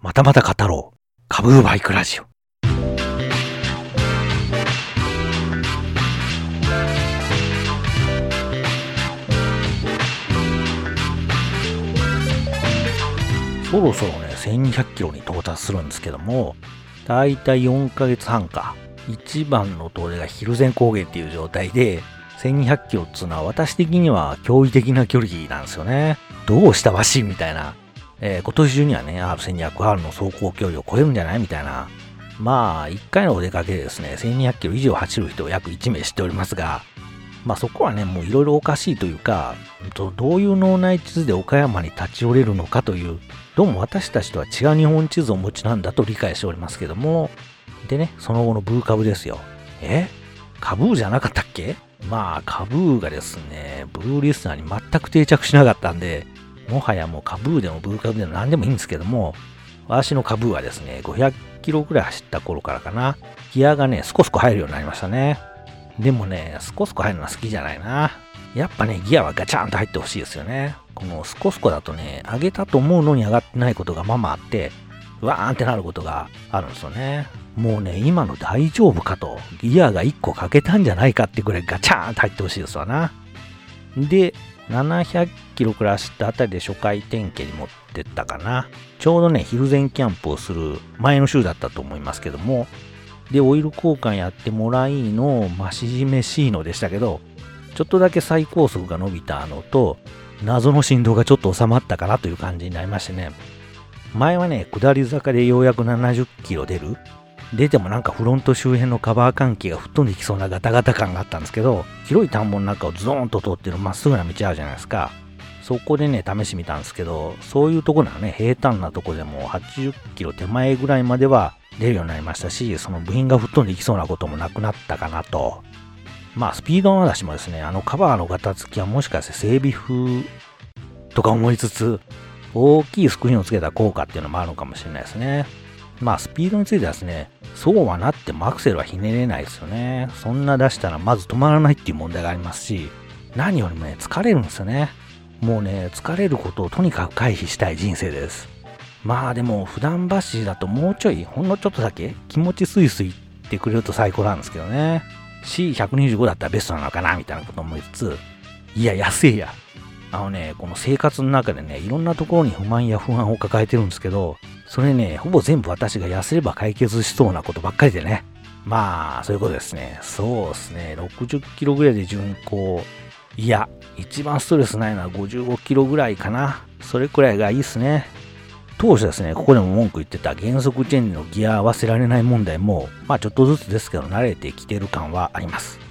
またまた語ろう。株バイクラジオ。そろそろね、1200キロに到達するんですけども、だいたい4ヶ月半か。一番の遠出が蒜山高原っていう状態で、1200キロっつうのは私的には驚異的な距離なんですよね。どうしたわしみたいな。えー、今年中にはね、R1200R の走行距離を超えるんじゃない？みたいな。まあ、1回のお出かけでですね、1200キロ以上走る人を約1名知っておりますが、まあそこはね、もういろいろおかしいというか、どういう脳内地図で岡山に立ち寄れるのかという、どうも私たちとは違う日本地図をお持ちなんだと理解しておりますけども、でね、その後のブーカブですよ。え？カブーじゃなかったっけ？まあ、カブーがですね、ブルーリスナーに全く定着しなかったんで、もはやもうカブーでもブーカブでも何でもいいんですけども、私のカブーはですね、500キロぐらい走った頃からかな、ギアがね、スコスコ入るようになりましたね。でもね、スコスコ入るのは好きじゃないな。やっぱね、ギアはガチャンと入ってほしいですよね。このスコスコだとね、上げたと思うのに上がってないことがままあって、わーんってなることがあるんですよね。もうね、今の大丈夫かと、ギアが1個欠けたんじゃないかってぐらいガチャーンと入ってほしいですわな。で、700キロくらい走ったあたりで初回点検に持ってったかな。ちょうどね、昼前キャンプをする前の週だったと思いますけども、で、オイル交換やってもらいの、増し締めしいのでしたけど、ちょっとだけ最高速が伸びたのと、謎の振動がちょっと収まったかなという感じになりましてね。前はね、下り坂でようやく70キロ出る出てもなんかフロント周辺のカバー関係が吹っ飛んできそうなガタガタ感があったんですけど、広い田んぼの中をズーンと通ってるまっすぐな道あるじゃないですか。そこでね、試してみたんですけど、そういうとこならね、平坦なとこでも80キロ手前ぐらいまでは出るようになりましたし、その部品が吹っ飛んでいきそうなこともなくなったかなと。まあ、スピードの話もですね、あのカバーのガタつきはもしかして整備風とか思いつつ、大きいスクリーンをつけた効果っていうのもあるのかもしれないですね。まあ、スピードについてはですね、そうはなってもアクセルはひねれないですよね。そんな出したらまず止まらないっていう問題がありますし、何よりもね、疲れるんですよね。もうね、疲れることをとにかく回避したい人生です。まあでも、普段走りだともうちょい、ほんのちょっとだけ気持ちスイスイってくれると最高なんですけどね。C125 だったらベストなのかなみたいなこと思いつつ、いや、安いや。あのね、この生活の中でね、いろんなところに不満や不安を抱えてるんですけど、それね、ほぼ全部私が痩せれば解決しそうなことばっかりでね。まあ、そういうことですね。そうですね。60キロぐらいで巡航。いや、一番ストレスないのは55キロぐらいかな。それくらいがいいっすね。当初ですね、ここでも文句言ってた減速チェンジのギア合わせられない問題も、まあちょっとずつですけど慣れてきてる感はあります。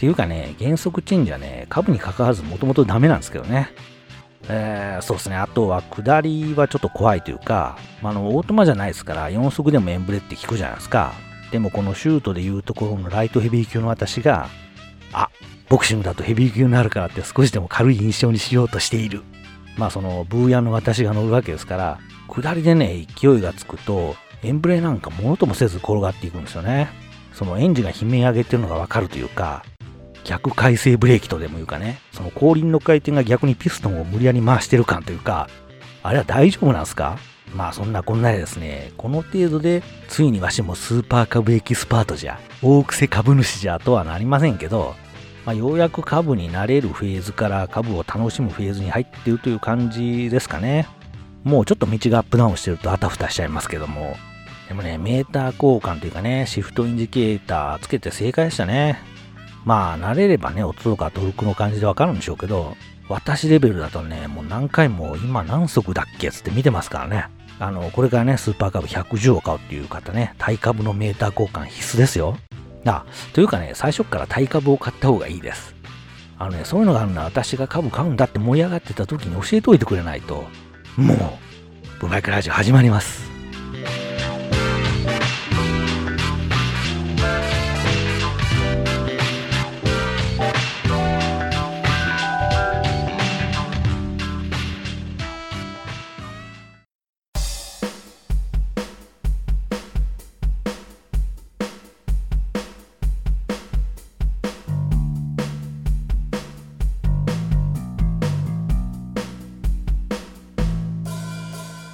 ていうかね、減速チェンジはね、株に関わらずもともとダメなんですけどね。えー、そうですね。あとは、下りはちょっと怖いというか、まあ、の、オートマじゃないですから、4速でもエンブレって効くじゃないですか。でも、このシュートでいうところのライトヘビー級の私が、あ、ボクシングだとヘビー級になるからって少しでも軽い印象にしようとしている。まあ、その、ブーヤンの私が乗るわけですから、下りでね、勢いがつくと、エンブレなんかものともせず転がっていくんですよね。そのエンジンが悲鳴上げてるのがわかるというか、逆回生ブレーキとでもいうかね、その後輪の回転が逆にピストンを無理やり回してる感というか、あれは大丈夫なんすか？まあそんなこんなでですね、この程度で、ついにわしもスーパーカブエキスパートじゃ、大癖株主じゃとはなりませんけど、まあ、ようやくカブに慣れるフェーズからカブを楽しむフェーズに入っているという感じですかね。もうちょっと道がアップダウンしてるとあたふたしちゃいますけども。でもね、メーター交換というかね、シフトインジケーターつけて正解でしたね。まあ、慣れればね、音とかトルクの感じでわかるんでしょうけど、私レベルだとね、もう何回も今何速だっけつって見てますからね。あの、これからね、スーパー株110を買うっていう方ね、タイ株のメーター交換必須ですよ。あ、というかね、最初からタイ株を買った方がいいです。あのね、そういうのがあるのは私が株買うんだって盛り上がってた時に教えておいてくれないと、もう、ブバイクラジオ始まります。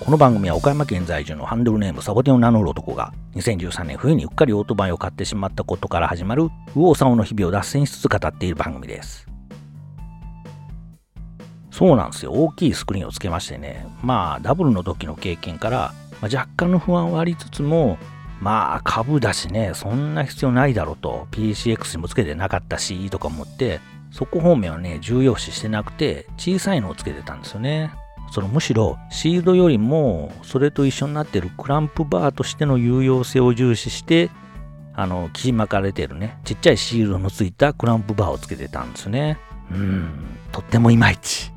この番組は岡山県在住のハンドルネームサボテンを名乗る男が2013年冬にうっかりオートバイを買ってしまったことから始まる右往左往の日々を脱線しつつ語っている番組です。そうなんですよ。大きいスクリーンをつけましてね。まあ、ダブルの時の経験から、まあ、若干の不安はありつつも、まあ、株だしね、そんな必要ないだろうと、PCX にもつけてなかったし、とか思って、そこ方面はね、重要視してなくて、小さいのをつけてたんですよね。そのむしろシールドよりもそれと一緒になってるクランプバーとしての有用性を重視してあの木巻かれてるね。ちっちゃいシールドのついたクランプバーをつけてたんですね。うん。とってもいまいち。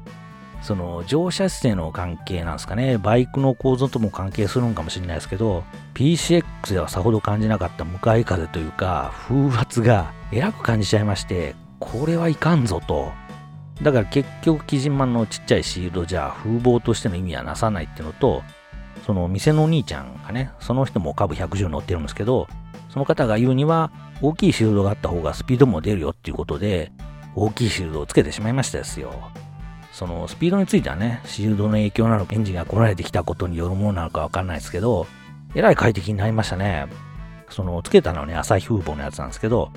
その乗車姿勢の関係なんですかね。バイクの構造とも関係するのかもしれないですけど PCX ではさほど感じなかった向かい風というか風圧がえらく感じちゃいましてこれはいかんぞと。だから結局、木島のちっちゃいシールドじゃ風貌としての意味はなさないっていうのと、その店のお兄ちゃんがね、その人も株110乗ってるんですけど、その方が言うには、大きいシールドがあった方がスピードも出るよっていうことで、大きいシールドをつけてしまいましたですよ。そのスピードについてはね、シールドの影響なのか、エンジンが来られてきたことによるものなのかわかんないですけど、えらい快適になりましたね。その、つけたのはね、朝日風貌のやつなんですけど、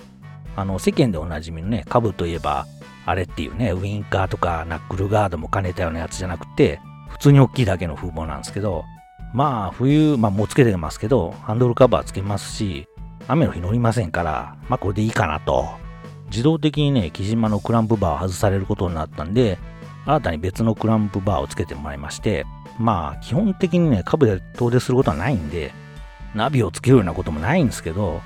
あの、世間でおなじみのね、株といえば、あれっていうね、ウィンカーとかナックルガードも兼ねたようなやつじゃなくて、普通に大きいだけの風貌なんですけど、まあ冬、まあもうつけてますけど、ハンドルカバーつけますし、雨の日乗りませんから、まあこれでいいかなと。自動的にね、木島のクランプバーを外されることになったんで、新たに別のクランプバーをつけてもらいまして、まあ基本的にね、株で遠出することはないんで、ナビをつけるようなこともないんですけど、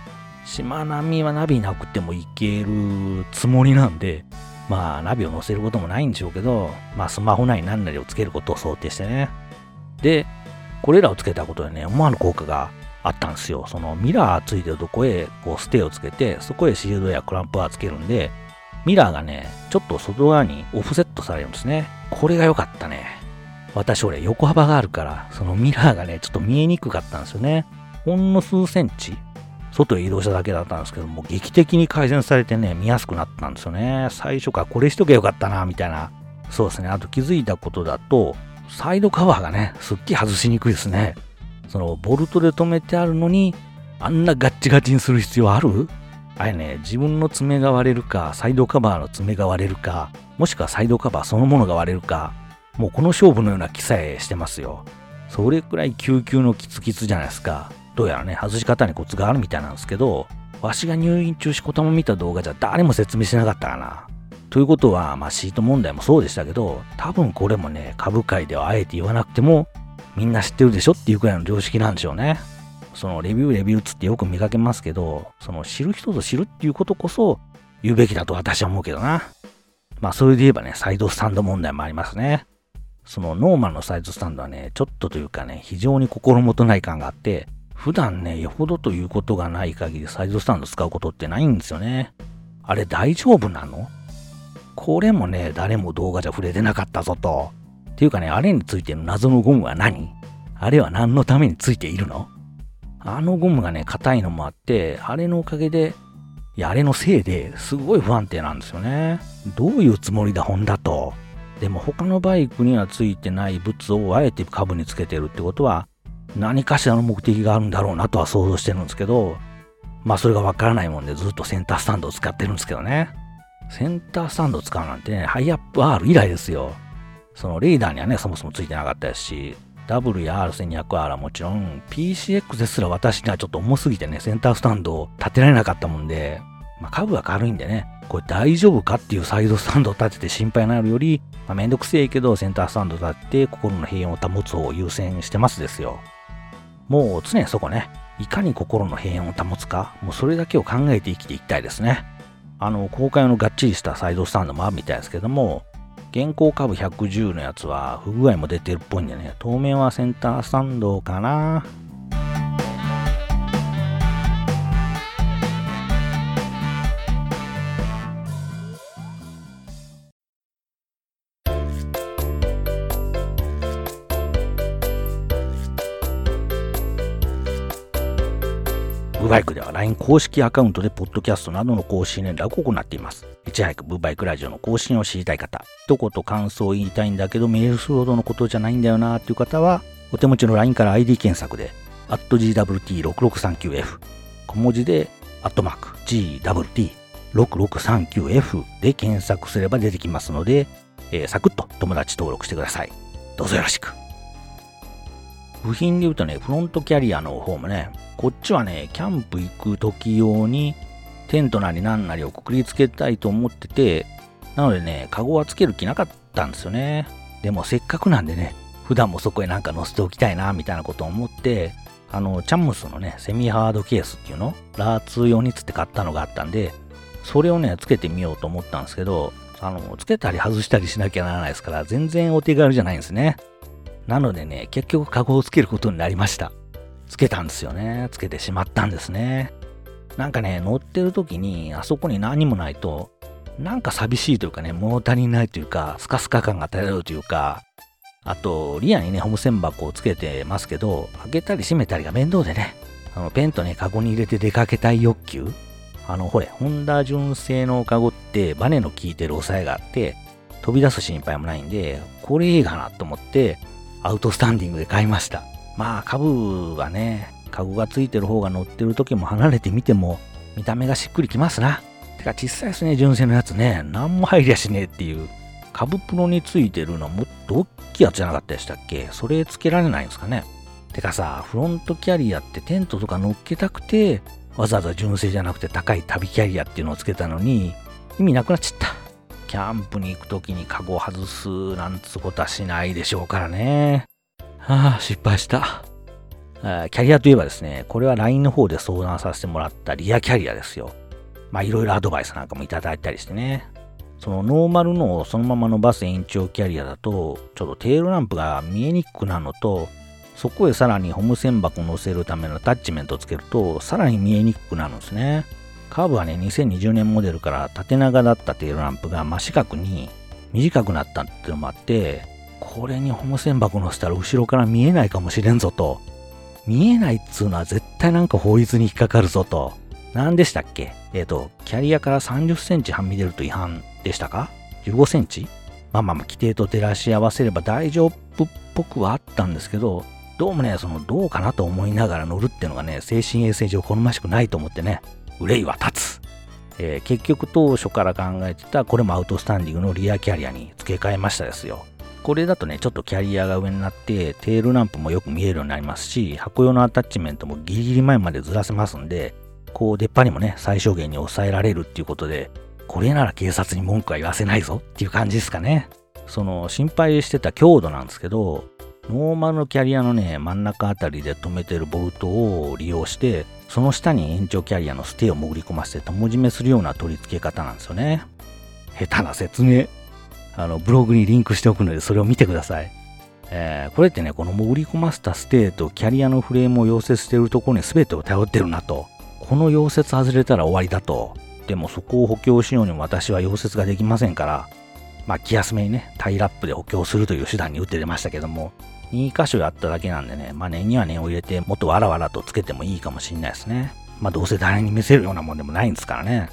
しまなみはナビなくてもいけるつもりなんで、まあ、ナビを載せることもないんでしょうけど、まあ、スマホ内に何なりをつけることを想定してね。で、これらをつけたことでね、思わぬ効果があったんですよ。そのミラーついてるとこへ、こう、ステーをつけて、そこへシールドやクランプはつけるんで、ミラーがね、ちょっと外側にオフセットされるんですね。これが良かったね。私、俺、横幅があるから、そのミラーがね、ちょっと見えにくかったんですよね。ほんの数センチ外へ移動しただけだったんですけども、劇的に改善されてね、見やすくなったんですよね。最初からこれしとけばよかったな、みたいな。そうですね。あと気づいたことだと、サイドカバーがね、すっげえ外しにくいですね。その、ボルトで止めてあるのに、あんなガッチガチにする必要ある？あれね、自分の爪が割れるか、サイドカバーの爪が割れるか、もしくはサイドカバーそのものが割れるか、もうこの勝負のような記さえしてますよ。それくらい救急のキツキツじゃないですか。どうやらね、外し方にコツがあるみたいなんですけど、わしが入院中しこたま見た動画じゃ誰も説明しなかったかな。ということは、まあシート問題もそうでしたけど、多分これもね、株界ではあえて言わなくても、みんな知ってるでしょっていうくらいの常識なんでしょうね。そのレビューレビューつってよく見かけますけど、その知る人ぞ知るっていうことこそ言うべきだと私は思うけどな。まあそれで言えばね、サイドスタンド問題もありますね。そのノーマルのサイドスタンドはね、ちょっとというかね、非常に心もとない感があって、普段ね、よほどということがない限りサイドスタンド使うことってないんですよね。あれ大丈夫なの？これもね、誰も動画じゃ触れてなかったぞと。っていうかね、あれについての謎のゴムは何？あれは何のためについているの？あのゴムがね、硬いのもあって、あれのおかげで、いや、あれのせいですごい不安定なんですよね。どういうつもりだ、ホンダと？でも他のバイクにはついてない物をあえて株につけてるってことは、何かしらの目的があるんだろうなとは想像してるんですけど、まあそれがわからないもんでずっとセンタースタンドを使ってるんですけどね。センタースタンドを使うなんてね、ハイアップ R 以来ですよ。そのレーダーにはね、そもそもついてなかったですし、W や R1200R はもちろん、PCX ですら私にはちょっと重すぎてね、センタースタンドを立てられなかったもんで、まあ株は軽いんでね、これ大丈夫かっていうサイドスタンドを立てて心配になるより、まあ、めんどくせえけどセンタースタンド立って心の平穏を保つ方を優先してますですよ。もう常にそこね、いかに心の平穏を保つか、もうそれだけを考えて生きていきたいですね。あの、公開のがっちりしたサイドスタンドもあるみたいですけども、現行株110のやつは不具合も出てるっぽいんでね、当面はセンタースタンドかな。ブバイクでは LINE 公式アカウントでポッドキャストなどの更新連絡を行っています。いち早くブバイクラジオの更新を知りたい方、一言感想を言いたいんだけどメールするほどのことじゃないんだよなーっていう方は、お手持ちの LINE から ID 検索で、GWT6639F、小文字で、アットマーク、GWT6639F で検索すれば出てきますので、えー、サクッと友達登録してください。どうぞよろしく。部品で言うとね、フロントキャリアの方もね、こっちはね、キャンプ行く時用にテントなりなんなりをくくりつけたいと思ってて、なのでね、カゴはつける気なかったんですよね。でもせっかくなんでね、普段もそこへなんか載せておきたいな、みたいなことを思って、あの、チャムスのね、セミハードケースっていうの、ラーツ用につって買ったのがあったんで、それをね、つけてみようと思ったんですけど、あの、つけたり外したりしなきゃならないですから、全然お手軽じゃないんですね。なのでね、結局カゴをつけることになりました。つけたんですよね。つけてしまったんですね。なんかね、乗ってる時に、あそこに何もないと、なんか寂しいというかね、物足りないというか、スカスカ感が漂うというか、あと、リアにね、ホームセン箱をつけてますけど、開けたり閉めたりが面倒でね、あの、ペンとね、カゴに入れて出かけたい欲求あの、ほれ、ホンダ純正のカゴってバネの効いてる押さえがあって、飛び出す心配もないんで、これいいかなと思って、アウトスタンディングで買いました。まあ、株はね、カゴがついてる方が乗ってる時も離れてみても、見た目がしっくりきますな。てか、小さいですね、純正のやつね。何も入りゃしねえっていう。株プロについてるのはもっと大きいやつじゃなかったでしたっけ？それつけられないんですかねてかさ、フロントキャリアってテントとか乗っけたくて、わざわざ純正じゃなくて高い旅キャリアっていうのをつけたのに、意味なくなっちゃった。キャンプに行くときにカゴを外すなんつことはしないでしょうからね。はあ、失敗した。キャリアといえばですね、これは LINE の方で相談させてもらったリアキャリアですよ。まあいろいろアドバイスなんかもいただいたりしてね。そのノーマルのそのまま伸ばす延長キャリアだと、ちょっとテールランプが見えにくくなるのと、そこへさらにホーム線箱を乗せるためのアタッチメントをつけると、さらに見えにくくなるんですね。カーブはね、2020年モデルから縦長だったテールランプが真四角に短くなったっていうのもあって、これにホーム線箱乗せたら後ろから見えないかもしれんぞと。見えないっつうのは絶対なんか法律に引っかかるぞと。何でしたっけ？えっ、ー、と、キャリアから30センチはみ出ると違反でしたか ?15 センチ？まあまあまあ、規定と照らし合わせれば大丈夫っぽくはあったんですけど、どうもね、その、どうかなと思いながら乗るっていうのがね、精神衛生上好ましくないと思ってね、憂いは立つ。えー、結局当初から考えてた、これもアウトスタンディングのリアキャリアに付け替えましたですよ。これだとね、ちょっとキャリアが上になって、テールランプもよく見えるようになりますし、箱用のアタッチメントもギリギリ前までずらせますんで、こう出っ歯にもね、最小限に抑えられるっていうことで、これなら警察に文句は言わせないぞっていう感じですかね。その心配してた強度なんですけど、ノーマルのキャリアのね、真ん中あたりで止めてるボルトを利用して、その下に延長キャリアのステーを潜り込ませて友締めするような取り付け方なんですよね。下手な説明。あの、ブログにリンクしておくので、それを見てください。えー、これってね、この潜り込ませたステーとキャリアのフレームを溶接しているところに全てを頼ってるなと。この溶接外れたら終わりだと。でもそこを補強しようにも私は溶接ができませんから、まあ気休めにね、タイラップで補強するという手段に打って出ましたけども、2箇所やっただけなんでね、まあ念には念を入れてもっとわらわらとつけてもいいかもしんないですね。まあどうせ誰に見せるようなもんでもないんですからね。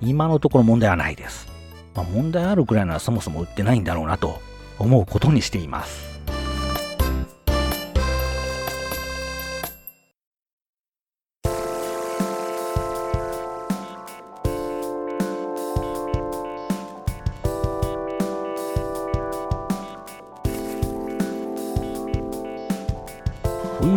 今のところ問題はないです。まあ、問題あるくらいならそもそも売ってないんだろうなと思うことにしています。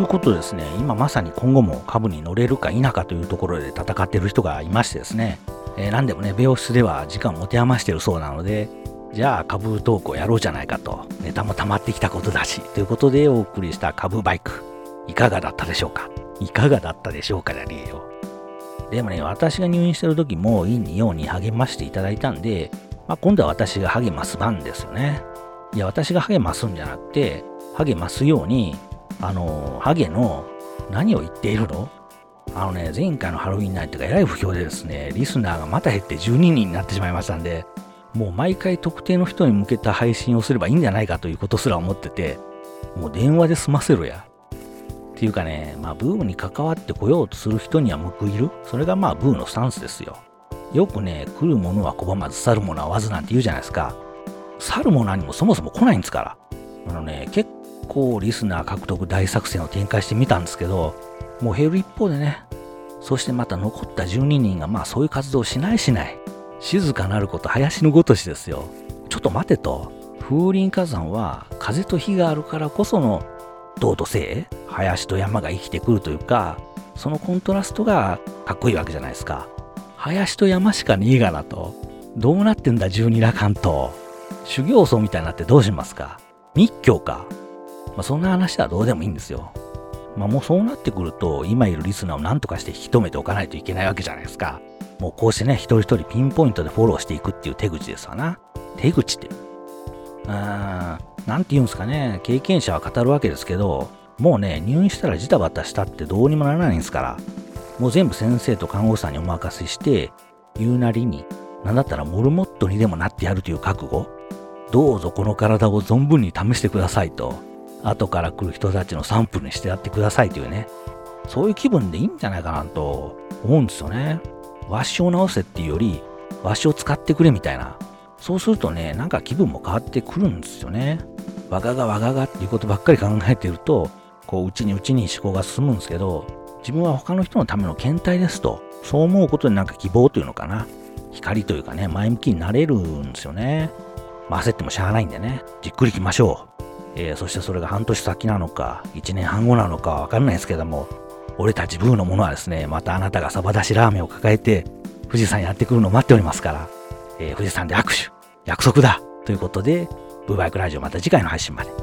いうことですね、今まさに今後も株に乗れるか否かというところで戦ってる人がいましてですね、えー、何でもね、病室では時間を持て余してるそうなので、じゃあ株トークをやろうじゃないかと、ネタも溜まってきたことだし、ということでお送りした株バイク、いかがだったでしょうか？いかがだったでしょうかじゃねえよ。でもね、私が入院してる時も陰に陽に励ましていただいたんで、まあ、今度は私が励ます番ですよね。いや、私が励ますんじゃなくて、励ますように、あの、ハゲの何を言っているの？あのね、前回のハロウィンナイトがえらい不評でですね、リスナーがまた減って12人になってしまいましたんで、もう毎回特定の人に向けた配信をすればいいんじゃないかということすら思ってて、もう電話で済ませろや。っていうかね、まあブームに関わってこようとする人には報いる。それがまあブーのスタンスですよ。よくね、来るものは拒まず去るものはわずなんて言うじゃないですか。去るものにもそもそも来ないんですから。あのね、結構リスナー獲得大作戦を展開してみたんですけど、もう減る一方でね、そしてまた残った12人がまあそういう活動をしないしない。静かなること林のごとしですよ。ちょっと待てと。風林火山は風と火があるからこその銅と星林と山が生きてくるというか、そのコントラストがかっこいいわけじゃないですか。林と山しかねえがなと。どうなってんだ十二羅漢と。修行僧みたいになってどうしますか密教か。まあ、そんな話はどうでもいいんですよ。まあもうそうなってくると、今いるリスナーを何とかして引き止めておかないといけないわけじゃないですか。もうこうしてね、一人一人ピンポイントでフォローしていくっていう手口ですわな。手口って。うーん、なんて言うんですかね、経験者は語るわけですけど、もうね、入院したらジタバタしたってどうにもならないんですから、もう全部先生と看護師さんにお任せして、言うなりに、なんだったらモルモットにでもなってやるという覚悟、どうぞこの体を存分に試してくださいと、後から来る人たちのサンプルにしてやってくださいというね、そういう気分でいいんじゃないかなと思うんですよね。わしを直せっていうより、わしを使ってくれみたいな。そうするとね、なんか気分も変わってくるんですよね。わががわががっていうことばっかり考えてると、こう、うちにうちに思考が進むんですけど、自分は他の人のための検体ですと、そう思うことでなんか希望というのかな。光というかね、前向きになれるんですよね。まあ、焦ってもしゃあないんでね、じっくり行きましょう。えー、そしてそれが半年先なのか、1年半後なのかわかんないですけども、俺たちブーのものはですね、またあなたがサバ出しラーメンを抱えて、富士山やってくるのを待っておりますから、えー、富士山で握手、約束だということで、ブーバイクラジオまた次回の配信まで。